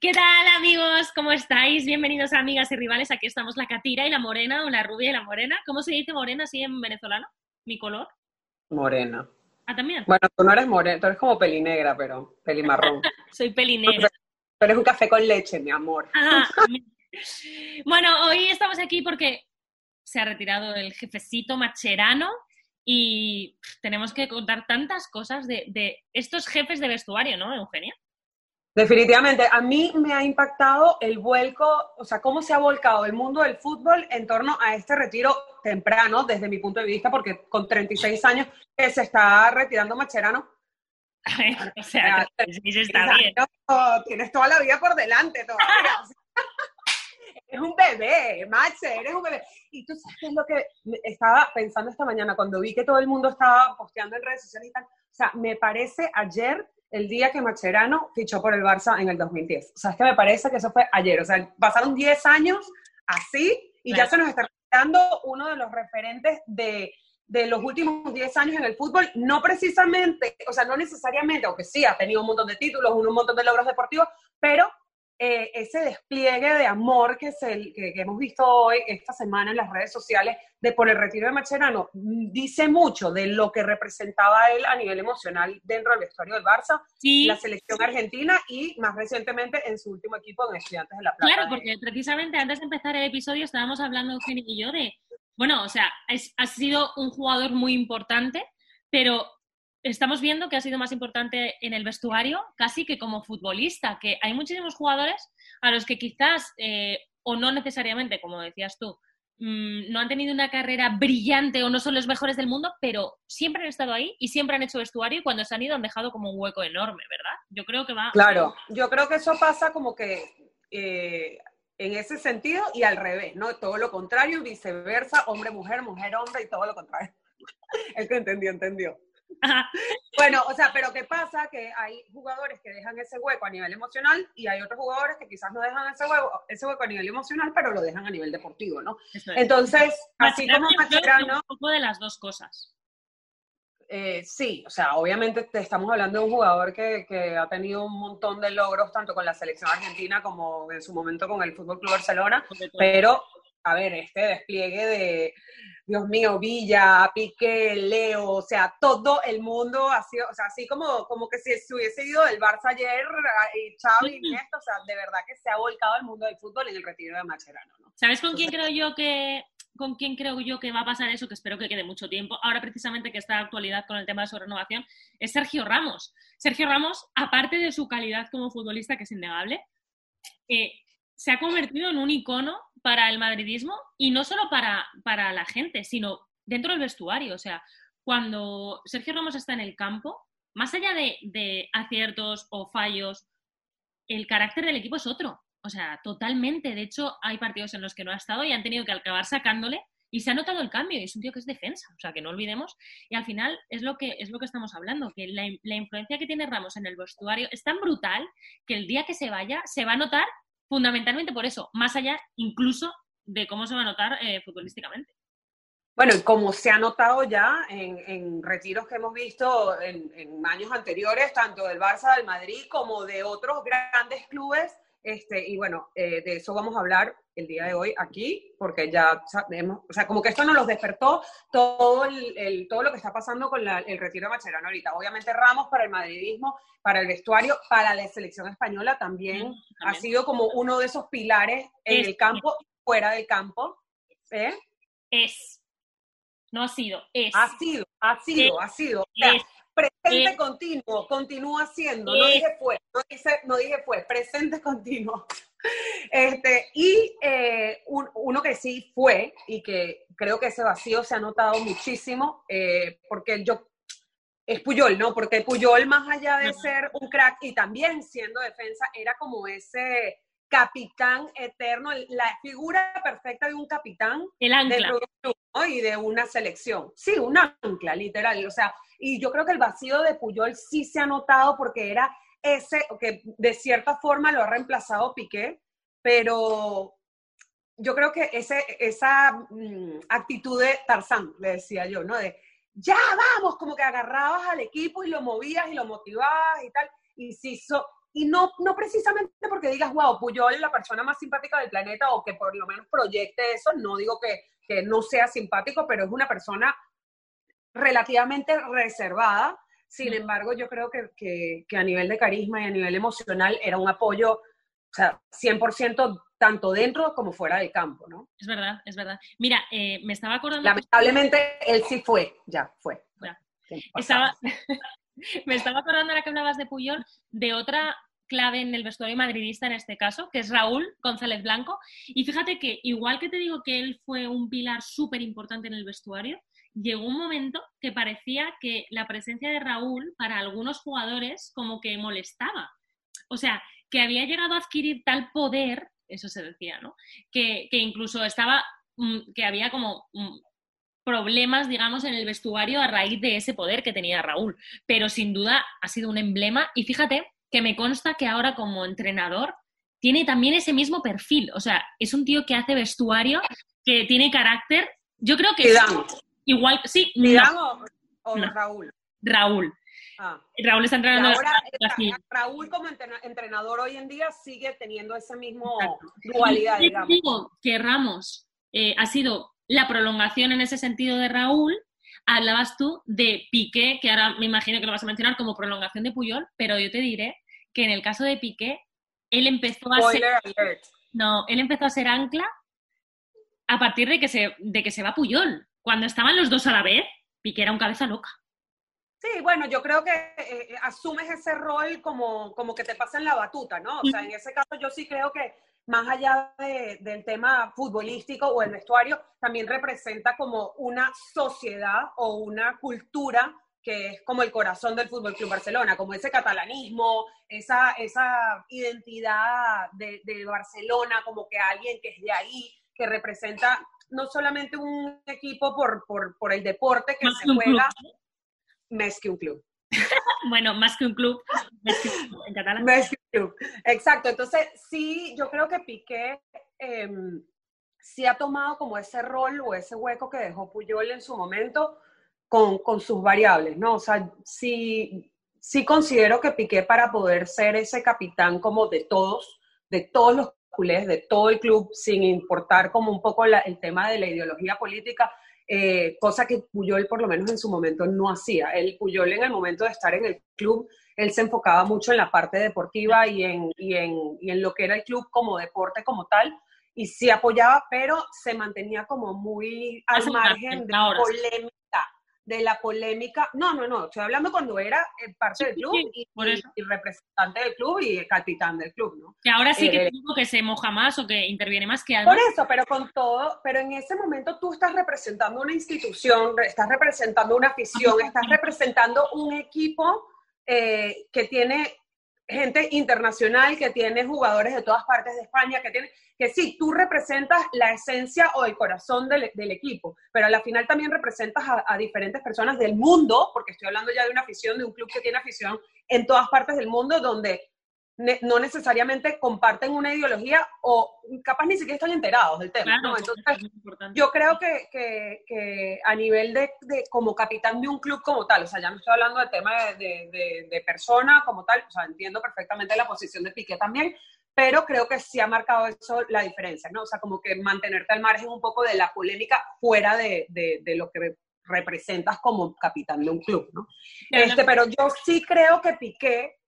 ¿Qué tal amigos? ¿Cómo estáis? Bienvenidos a Amigas y Rivales. Aquí estamos la Catira y la Morena, o la rubia y la morena. ¿Cómo se dice morena así en venezolano? ¿Mi color? Morena. Ah, también. Bueno, tú no eres morena, tú eres como pelinegra, pero pelimarrón. Soy pelinegra. Tú eres un café con leche, mi amor. Ah, bueno, hoy estamos aquí porque se ha retirado el jefecito macherano y tenemos que contar tantas cosas de, de estos jefes de vestuario, ¿no, Eugenia? Definitivamente, a mí me ha impactado el vuelco, o sea, cómo se ha volcado el mundo del fútbol en torno a este retiro temprano, desde mi punto de vista, porque con 36 años que se está retirando Macherano. o sea, sí, está bien. tienes toda la vida por delante todavía. es un bebé, Mache, eres un bebé. Y tú sabes qué es lo que estaba pensando esta mañana cuando vi que todo el mundo estaba posteando en redes sociales y tal. O sea, me parece ayer el día que Macherano fichó por el Barça en el 2010. O sea, es que me parece que eso fue ayer. O sea, pasaron 10 años así y ya se nos está dando uno de los referentes de, de los últimos 10 años en el fútbol, no precisamente, o sea, no necesariamente, aunque sí ha tenido un montón de títulos, un montón de logros deportivos, pero eh, ese despliegue de amor que, se, que, hemos visto hoy, esta semana en las redes sociales, de por el retiro de Macherano, mm, dice mucho de lo que representaba él a nivel emocional dentro del vestuario del Barça, la selección argentina y más recientemente en su último equipo en Estudiantes de La Plata. Claro, porque precisamente antes de empezar el episodio estábamos hablando, Eugenio y yo, de, bueno, o sea, ha sido un jugador muy importante, pero estamos viendo que ha sido más importante en el vestuario casi que como futbolista, que hay muchísimos jugadores a los que quizás, eh, o no necesariamente, como decías tú, mm, no han tenido una carrera brillante o no son los mejores del mundo, pero siempre han estado ahí y siempre han hecho vestuario y cuando se han ido han dejado como un hueco enorme, ¿verdad? Yo creo que va... Claro, yo creo que eso pasa como que... Eh, en ese sentido y al revés, ¿no? Todo lo contrario, viceversa, hombre-mujer, mujer-hombre y todo lo contrario. El que entendió, entendió. Bueno, o sea, pero ¿qué pasa? Que hay jugadores que dejan ese hueco a nivel emocional y hay otros jugadores que quizás no dejan ese hueco, ese hueco a nivel emocional, pero lo dejan a nivel deportivo, ¿no? Entonces, así como Mascherano... Un poco de las dos cosas. Eh, sí, o sea, obviamente te estamos hablando de un jugador que, que, ha tenido un montón de logros, tanto con la selección argentina como en su momento con el Fútbol Club Barcelona, pero, a ver, este despliegue de, Dios mío, Villa, Piqué, Leo, o sea, todo el mundo ha sido, o sea, así como, como que si se hubiese ido del Barça ayer, y Xavi, y Néstor, o sea, de verdad que se ha volcado el mundo del fútbol en el retiro de Macherano, ¿no? ¿Sabes con quién creo yo que con quién creo yo que va a pasar eso, que espero que quede mucho tiempo, ahora precisamente que está en actualidad con el tema de su renovación, es Sergio Ramos. Sergio Ramos, aparte de su calidad como futbolista, que es innegable, eh, se ha convertido en un icono para el madridismo y no solo para, para la gente, sino dentro del vestuario. O sea, cuando Sergio Ramos está en el campo, más allá de, de, aciertos o fallos, el carácter del equipo es otro. O sea, totalmente. De hecho, hay partidos en los que no ha estado y han tenido que acabar sacándole y se ha notado el cambio y es un tío que es defensa, o sea, que no olvidemos. Y al final es lo que, es lo que estamos hablando, que la, la influencia que tiene Ramos en el vestuario es tan brutal que el día que se vaya se va a notar fundamentalmente por eso, más allá incluso de cómo se va a notar eh, futbolísticamente. Bueno, y como se ha notado ya en, retiros que hemos visto en, años anteriores, tanto del Barça, del Madrid, como de otros grandes clubes, este, y bueno, eh, de eso vamos a hablar el día de hoy aquí, porque ya sabemos, o sea, como que esto nos los despertó todo, el, todo lo que está pasando con el retiro de Macherano ahorita. Obviamente Ramos para el madridismo, para el vestuario, para la selección española también, ha sido como uno de esos pilares en el campo fuera del campo. ¿eh? Es. No ha sido, es. Ha sido, ha sido, ha sido. presente continuo, continúa siendo, no dije fue, no, no dije fue, presente continuo. Este, y eh, uno que sí fue, y que creo que ese vacío se ha notado muchísimo, eh, porque yo, es Puyol, ¿no? Porque Puyol, más allá de ser un crack y también siendo defensa, era como ese capitán eterno, la figura perfecta de un capitán El ancla. y de una selección. Sí, un ancla, literal. O sea, y yo creo que el vacío de Puyol sí se ha notado porque era ese, que de cierta forma lo ha reemplazado Piqué, pero yo creo que ese, esa mm, actitud de Tarzán, le decía yo, ¿no? De, ya vamos, como que agarrabas al equipo y lo movías y lo motivabas y tal, y se hizo, y no, no precisamente porque digas, wow, Puyol es la persona más simpática del planeta o que por lo menos proyecte eso, no digo que, que no sea simpático, pero es una persona relativamente reservada. Sin embargo, yo creo que, que, que, a nivel de carisma y a nivel emocional era un apoyo, o sea, 100% tanto dentro como fuera del campo, ¿no? Es verdad, es verdad. Mira, eh, me estaba acordando... Lamentablemente, él sí fue, ya, fue. Ya. Estaba... me estaba acordando ahora que hablabas de Puyol, de otra clave en el vestuario madridista en este caso, que es Raúl González Blanco. Y fíjate que igual que te digo que él fue un pilar súper importante en el vestuario, llegó un momento que parecía que la presencia de Raúl para algunos jugadores como que molestaba. O sea, que había llegado a adquirir tal poder, eso se decía, ¿no? Que, incluso estaba, mm, que había como mm, problemas, digamos, en el vestuario a raíz de ese poder que tenía Raúl. Pero sin duda ha sido un emblema y fíjate que me consta que ahora como entrenador tiene también ese mismo perfil. O sea, es un tío que hace vestuario, que tiene carácter. Yo creo que... igual, sí. o, Raúl? Raúl. Ah. Raúl está entrenando. Ahora, Raúl como entrenador hoy en día sigue teniendo esa misma dualidad, digamos. digo que Ramos eh, ha sido la prolongación en ese sentido de Raúl, hablabas tú de Piqué, que ahora me imagino que lo vas a mencionar como prolongación de Puyol, pero yo te diré que en el caso de Piqué, él empezó a ser... No, él empezó a ser ancla a partir de que se, de que se va Puyol. Cuando estaban los dos a la vez, Piqué era un cabeza loca. Sí, bueno, yo creo que eh, eh, asumes ese rol como, como que te pasan la batuta, ¿no? O sea, en ese caso yo sí creo que más allá del tema futbolístico o el vestuario, también representa como una sociedad o una cultura que es como el corazón del Fútbol Club Barcelona, como ese catalanismo, esa, esa identidad de, Barcelona, como que alguien que es de ahí, que representa no solamente un equipo por, por, el deporte que se juega, más que un club. bueno, más que un club, en catalán. Más que un club, exacto. Entonces, sí, yo creo que Piqué em, sí ha tomado como ese rol o ese hueco que dejó Puyol en su momento con, con sus variables, ¿no? O sea, sí, sí considero que Piqué para poder ser ese capitán como de todos, de todos los culés, de todo el club, sin importar como un poco el tema de la ideología política, eh, cosa que Puyol por lo menos en su momento no hacía. El Puyol en el momento de estar en el club, él se enfocaba mucho en la parte deportiva y en, y en, y en lo que era el club como deporte como tal, y sí apoyaba, pero se mantenía como muy al margen de polémica de la polémica. No, no, no, estoy hablando cuando era eh, parte del club y, representante del club y capitán del club, ¿no? Que ahora sí que digo que se moja más o que interviene más que Por eso, pero con todo, pero en ese momento tú estás representando una institución, estás representando una afición, estás representando un equipo eh, que tiene gente internacional, que tiene jugadores de todas partes de España, que tiene, que sí, tú representas la esencia o el corazón del, equipo, pero a la final también representas a, diferentes personas del mundo, porque estoy hablando ya de una afición, de un club que tiene afición en todas partes del mundo, donde no necesariamente comparten una ideología o capaz ni siquiera están enterados del tema. Entonces, yo creo que, que, a nivel de, de, como capitán de un club como tal, o sea, ya no estoy hablando del tema de, de, de, persona como tal, o sea, entiendo perfectamente la posición de Piqué también, pero creo que sí ha marcado eso la diferencia, ¿no? O sea, como que mantenerte al margen un poco de la polémica fuera de, de lo que representas como capitán de un club, ¿no? Este, pero yo sí creo que Piqué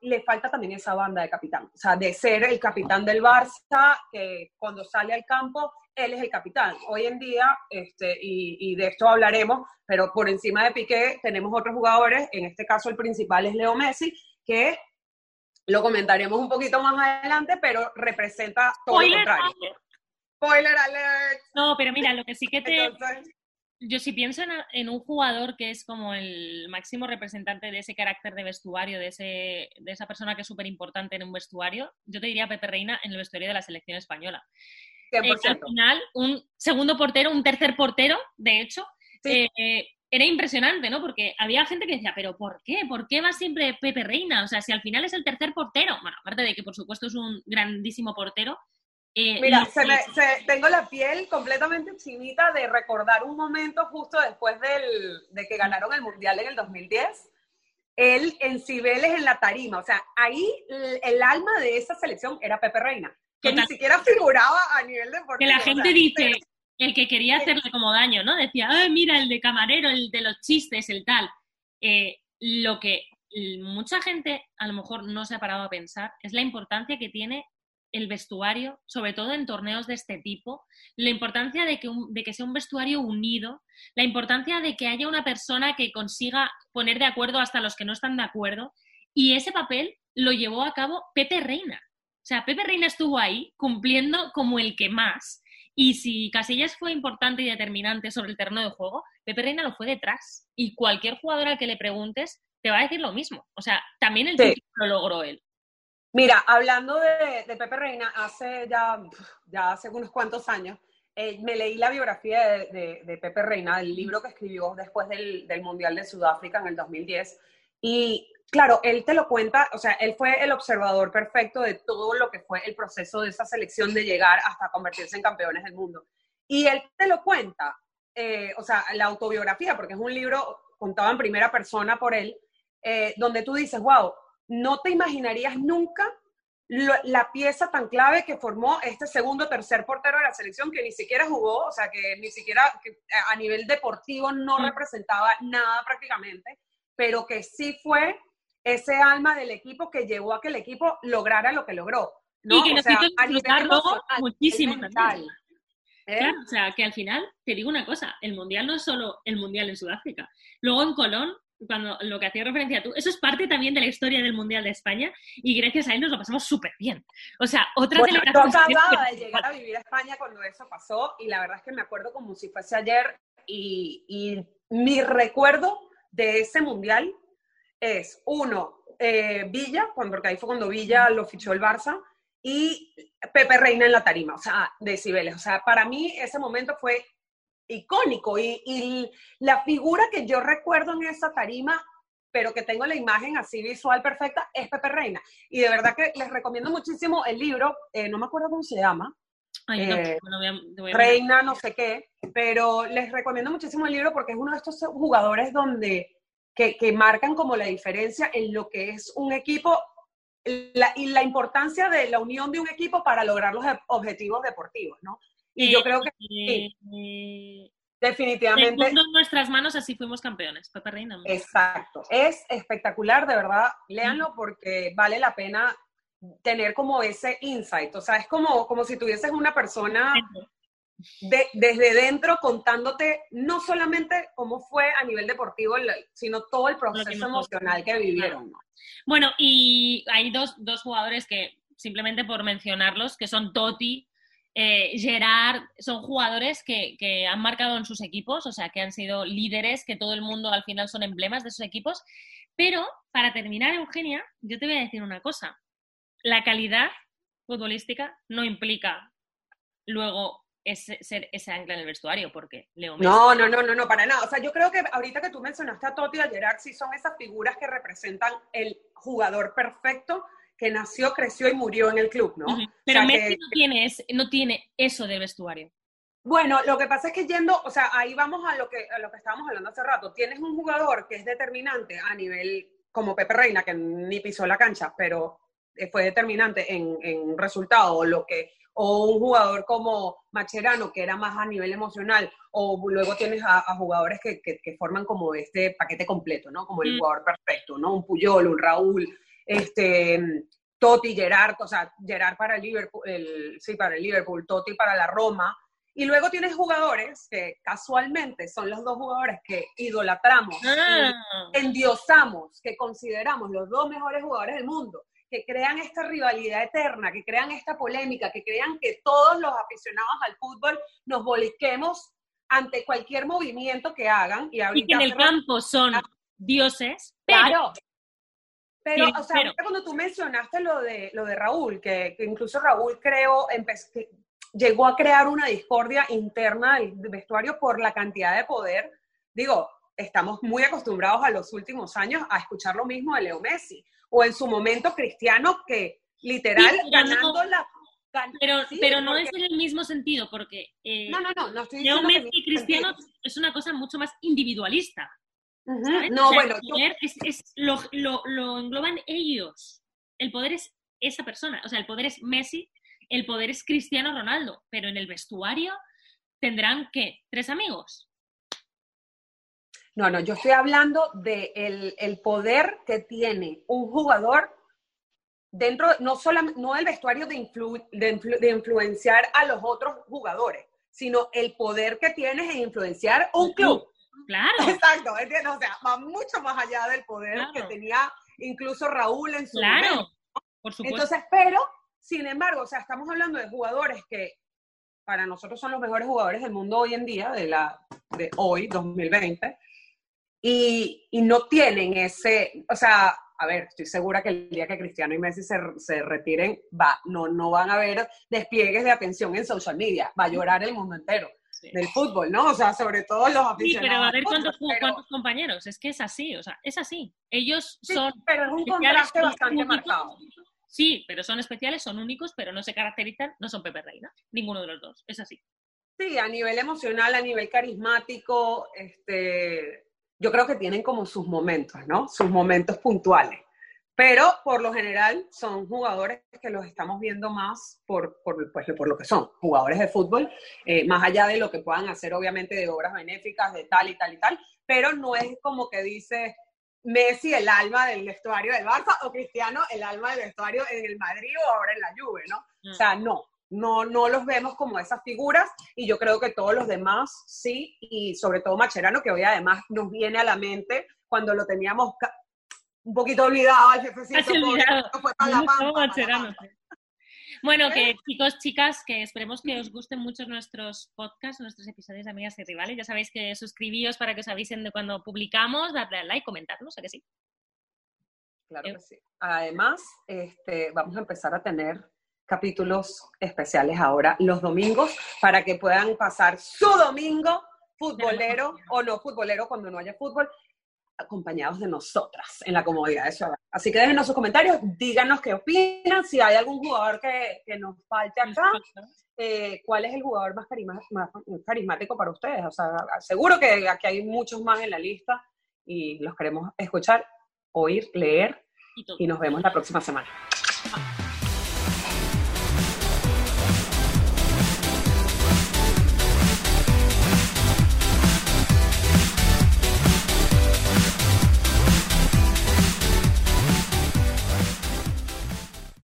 le falta también esa banda de capitán, o sea, de ser el capitán del Barça, que cuando sale al campo, él es el capitán. Hoy en día, este, y, de esto hablaremos, pero por encima de Piqué tenemos otros jugadores, en este caso el principal es Leo Messi, que lo comentaremos un poquito más adelante, pero representa todo lo contrario. Spoiler alert. No, pero mira, lo que sí que te yo si pienso en, un jugador que es como el máximo representante de ese carácter de vestuario, de, ese, de esa persona que es súper importante en un vestuario, yo te diría Pepe Reina en el vestuario de la selección española. al final, un segundo portero, un tercer portero, de hecho, eh, era impresionante, ¿no? Porque había gente que decía, pero ¿por qué? ¿Por qué va siempre Pepe Reina? O sea, si al final es el tercer portero, bueno, aparte de que por supuesto es un grandísimo portero, eh, Mira, tengo la piel completamente chinita de recordar un momento justo después del, de que ganaron el Mundial en el 2010. él en Cibeles en la tarima. O sea, ahí el, alma de esa selección era Pepe Reina, que ni siquiera figuraba a nivel deportivo. Que la gente dice, el que quería hacerle como daño, ¿no? Decía, Ay, mira, el de camarero, el de los chistes, el tal. Eh, lo que mucha gente a lo mejor no se ha parado a pensar es la importancia que tiene el vestuario, sobre todo en torneos de este tipo, la importancia de que, de que sea un vestuario unido, la importancia de que haya una persona que consiga poner de acuerdo hasta los que no están de acuerdo, y ese papel lo llevó a cabo Pepe Reina. O sea, Pepe Reina estuvo ahí cumpliendo como el que más. Y si Casillas fue importante y determinante sobre el terreno de juego, Pepe Reina lo fue detrás. Y cualquier jugador al que le preguntes te va a decir lo mismo. O sea, también el título lo logró él. Mira, hablando de, Pepe Reina, hace ya, ya hace unos cuantos años, eh, me leí la biografía de, Pepe Reina, el libro que escribió después del, Mundial de Sudáfrica en el 2010. Y claro, él te lo cuenta, o sea, él fue el observador perfecto de todo lo que fue el proceso de esa selección de llegar hasta convertirse en campeones del mundo. Y él te lo cuenta, eh, o sea, la autobiografía, porque es un libro contado en primera persona por él, eh, donde tú dices, wow, no te imaginarías nunca la pieza tan clave que formó este segundo tercer portero de la selección que ni siquiera jugó, o sea, que ni siquiera a nivel deportivo no mm. representaba nada prácticamente, pero que sí fue ese alma del equipo que llevó a que el equipo lograra lo que logró. Y que necesito luego muchísimo ¿Eh? o sea, que al final, te digo una cosa, el Mundial no es solo el Mundial en Sudáfrica. Luego en Colón cuando lo que hacía referencia a tú, eso es parte también de la historia del Mundial de España y gracias a él nos lo pasamos súper bien. O sea, otra bueno, Yo acababa de llegar a vivir a España cuando eso pasó y la verdad es que me acuerdo como si fuese ayer y, y mi recuerdo de ese Mundial es, uno, eh, Villa, cuando, porque ahí fue cuando Villa lo fichó el Barça, y Pepe Reina en la tarima, o sea, de Cibeles. O sea, para mí ese momento fue icónico y, la figura que yo recuerdo en esa tarima, pero que tengo la imagen así visual perfecta, es Pepe Reina. Y de verdad que les recomiendo muchísimo el libro, eh, no me acuerdo cómo se llama. Eh, Reina, no sé qué, pero les recomiendo muchísimo el libro porque es uno de estos jugadores donde que, marcan como la diferencia en lo que es un equipo y la importancia de la unión de un equipo para lograr los objetivos deportivos, ¿no? Y yo creo que sí, definitivamente. En nuestras manos, así fuimos campeones, Pepe Reina. Exacto, es espectacular, de verdad, léanlo porque vale la pena tener como ese insight, o sea, es como, como si tuvieses una persona de, desde dentro contándote no solamente cómo fue a nivel deportivo, sino todo el proceso emocional que vivieron. Bueno, y hay dos, dos jugadores que simplemente por mencionarlos, que son Totti eh, Gerard, son jugadores que, han marcado en sus equipos, o sea, que han sido líderes, que todo el mundo al final son emblemas de sus equipos. Pero, para terminar, Eugenia, yo te voy a decir una cosa. La calidad futbolística no implica luego ser ese ancla en el vestuario, porque Leo No, no, no, no, no, para nada. O sea, yo creo que ahorita que tú mencionaste a Totti y a Gerard, sí son esas figuras que representan el jugador perfecto que nació, creció y murió en el club, ¿no? Pero Messi no, tiene no tiene eso de vestuario. Bueno, lo que pasa es que yendo, o sea, ahí vamos a lo que, a lo que estábamos hablando hace rato. Tienes un jugador que es determinante a nivel, como Pepe Reina, que ni pisó la cancha, pero eh, fue determinante en, en resultado, o lo que, o un jugador como Macherano, que era más a nivel emocional, o luego tienes a, jugadores que, que, forman como este paquete completo, ¿no? Como el mm. jugador perfecto, ¿no? Un Puyol, un Raúl, este, Totti, Gerard, o sea, Gerard para el Liverpool, sí, para el Liverpool, Totti para la Roma. Y luego tienes jugadores que casualmente son los dos jugadores que idolatramos, ah. endiosamos, que consideramos los dos mejores jugadores del mundo, que crean esta rivalidad eterna, que crean esta polémica, que crean que todos los aficionados al fútbol nos volquemos ante cualquier movimiento que hagan. Y, y que en el campo son dioses, claro. Pero, o sea, cuando tú mencionaste lo de, lo de Raúl, que, incluso Raúl creo, llegó a crear una discordia interna del vestuario por la cantidad de poder, digo, estamos muy acostumbrados a los últimos años a escuchar lo mismo de Leo Messi, o en su momento Cristiano, que literal ganando la... pero, pero no es en el mismo sentido, porque eh, no, no, no, no Leo Messi y Cristiano es una cosa mucho más individualista. No, bueno, el poder es, lo, lo, engloban ellos. El poder es esa persona. O sea, el poder es Messi, el poder es Cristiano Ronaldo, pero en el vestuario tendrán que tres amigos. No, no, yo estoy hablando del de el poder que tiene un jugador dentro, no solamente, no el vestuario de, de, influenciar a los otros jugadores, sino el poder que tienes en influenciar un club. Claro. Exacto, ¿entiendes? O sea, va mucho más allá del poder que tenía incluso Raúl en su Claro, por supuesto. Entonces, pero, sin embargo, o sea, estamos hablando de jugadores que para nosotros son los mejores jugadores del mundo hoy en día, de, la, de hoy, 2020, y, y no tienen ese, o sea, a ver, estoy segura que el día que Cristiano y Messi se, se, retiren, va, no, no van a haber despliegues de atención en social media, va a llorar el mundo entero del fútbol, ¿no? O sea, sobre todo los aficionados. Sí, pero a ver cuántos, cuántos, compañeros, es que es así, o sea, es así. Ellos son... pero es un contraste bastante marcado. Sí, pero son especiales, son únicos, pero no se caracterizan, no son Pepe Reina, ninguno de los dos, es así. Sí, a nivel emocional, a nivel carismático, este, yo creo que tienen como sus momentos, ¿no? Sus momentos puntuales. Pero por lo general son jugadores que los estamos viendo más por, por, pues, por lo que son, jugadores de fútbol, eh, más allá de lo que puedan hacer obviamente de obras benéficas, de tal y tal y tal, pero no es como que dice Messi el alma del vestuario del Barça o Cristiano el alma del vestuario en el Madrid o ahora en la Juve, ¿no? O sea, mm. no, no, no los vemos como esas figuras y yo creo que todos los demás sí, y sobre todo Macherano, que hoy además nos viene a la mente cuando lo teníamos un poquito olvidado al jefecito. Bueno, que chicos, chicas, que esperemos que os gusten mucho nuestros podcasts, nuestros episodios de Amigas y Rivales. Ya sabéis que suscribíos para que os avisen de cuando publicamos, darle al like, comentarnos, ¿a que sí? Claro que sí. Además, este, vamos a empezar a tener capítulos especiales ahora los domingos para que puedan pasar su domingo futbolero o no futbolero cuando no haya fútbol acompañados de nosotras en la comodidad de su hogar. Así que déjenos sus comentarios, díganos qué opinan, si hay algún jugador que, que nos falte acá, eh, cuál es el jugador más, más, carismático para ustedes. O sea, seguro que aquí hay muchos más en la lista y los queremos escuchar, oír, leer y nos vemos la próxima semana.